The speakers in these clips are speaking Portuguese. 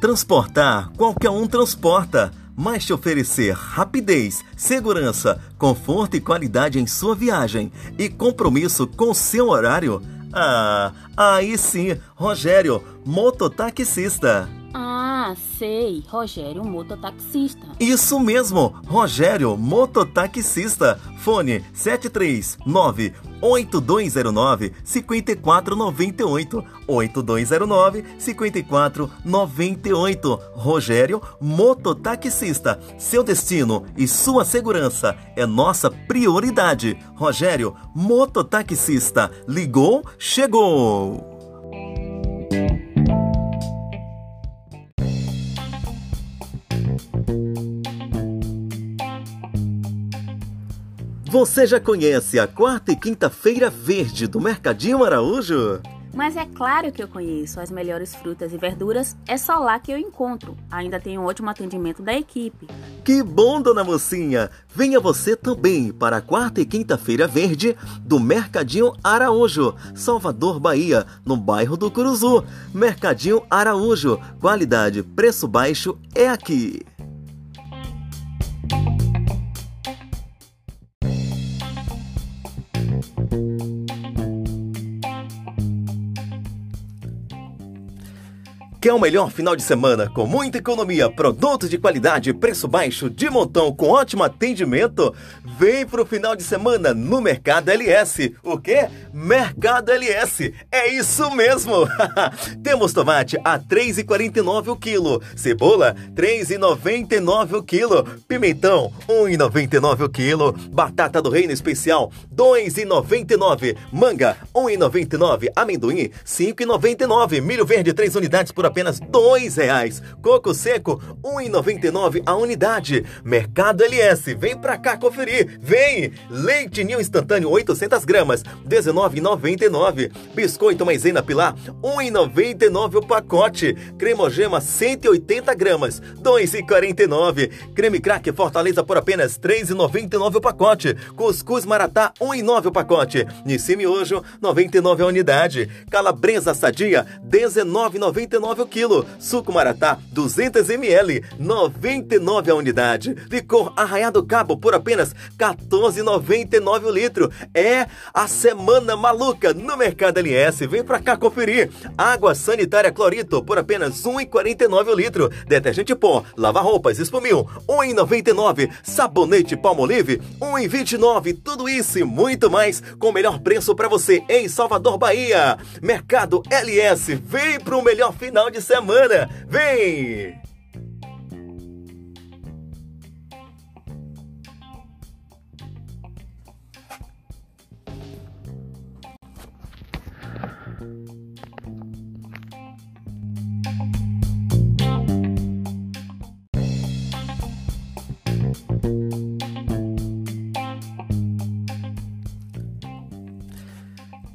Transportar, qualquer um transporta, mas te oferecer rapidez, segurança, conforto e qualidade em sua viagem e compromisso com seu horário? Ah, aí sim, Rogério, mototaxista. Sei, Rogério, mototaxista. Isso mesmo, Rogério, mototaxista. Fone 739 8209 5498 8209 5498. Rogério, mototaxista. Seu destino e sua segurança é nossa prioridade. Rogério, mototaxista. Ligou, chegou. Você já conhece a quarta e quinta-feira verde do Mercadinho Araújo? Mas é claro que eu conheço. As melhores frutas e verduras é só lá que eu encontro. Ainda tem um ótimo atendimento da equipe. Que bom, dona Mocinha! Venha você também para a quarta e quinta-feira verde do Mercadinho Araújo, Salvador, Bahia, no bairro do Curuzu. Mercadinho Araújo. Qualidade, preço baixo é aqui. Quer o melhor final de semana com muita economia, produtos de qualidade, preço baixo, de montão, com ótimo atendimento? Vem pro final de semana no Mercado LS. O quê? Mercado LS. É isso mesmo. Temos tomate a 3,49 o quilo, cebola 3,99 o quilo, pimentão 1,99 o quilo, batata do reino especial 2,99, manga 1,99, amendoim 5,99, milho verde 3 unidades por apenas dois reais. Coco seco, 1,99 a unidade. Mercado LS, vem pra cá conferir. Vem! Leite Ninho instantâneo 800 gramas, 19,99. Biscoito maisena pilar, 1,99 o pacote. Cremogema 180 gramas, 2,49. Creme crack Fortaleza por apenas 3,99 o pacote. Cuscuz maratá 1,9 o pacote. Nissi miojo 99 a unidade. Calabresa sadia 19,99 o quilo. Suco Maratá, 200 ml, 99 a unidade. Licor Arraiado Cabo por apenas 14,99 o litro. É a semana maluca no Mercado LS. Vem pra cá conferir. Água sanitária Clorito por apenas 1,49 o litro. Detergente pó, lava roupas, espumil, 1,99. Sabonete Palmolive, 1,29. Tudo isso e muito mais com o melhor preço para você em Salvador, Bahia. Mercado LS. Vem pro melhor final de semana. Vem!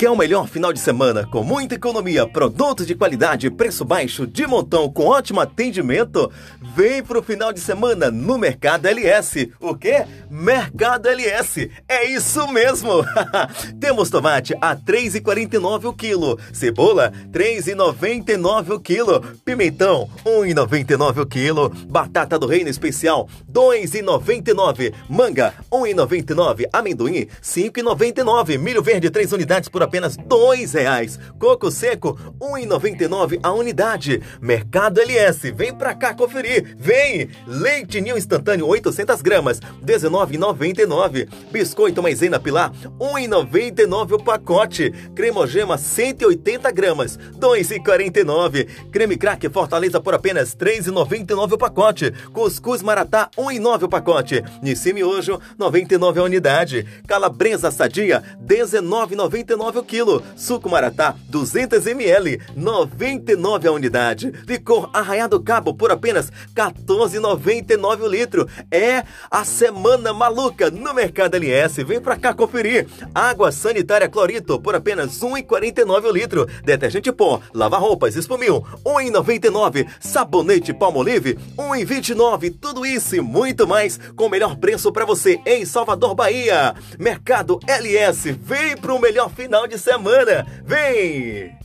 Quer o melhor final de semana com muita economia, produtos de qualidade, preço baixo, de montão, com ótimo atendimento? Vem pro final de semana no Mercado LS. O quê? Mercado LS. É isso mesmo. Temos tomate a 3,49 o quilo, cebola 3,99 o quilo, pimentão 1,99 o quilo, batata do reino especial 2,99, manga 1,99, amendoim 5,99, milho verde 3 unidades por apenas dois reais. Coco seco, 1,99 a unidade. Mercado LS, vem pra cá conferir. Vem! Leite Ninho instantâneo 800 gramas, 19,99. Biscoito maisena pilar, 1,99 o pacote. Cremogema 180 gramas, 2,49. Creme crack Fortaleza por apenas 3,99 o pacote. Cuscuz maratá 1,9 o pacote. Nissi miojo 99 a unidade. Calabresa sadia 19,99 o quilo. Suco Maratá, 200 ml, 99 a unidade. Licor Arraiado Cabo por apenas 14,99 o litro. É a semana maluca no Mercado LS. Vem pra cá conferir. Água sanitária Clorito por apenas 1,49 o litro. Detergente pó, lava roupas, espumil, 1,99. Sabonete Palmolive, 1,29. Tudo isso e muito mais com o melhor preço para você em Salvador, Bahia. Mercado LS. Vem pro melhor final de semana. Vem!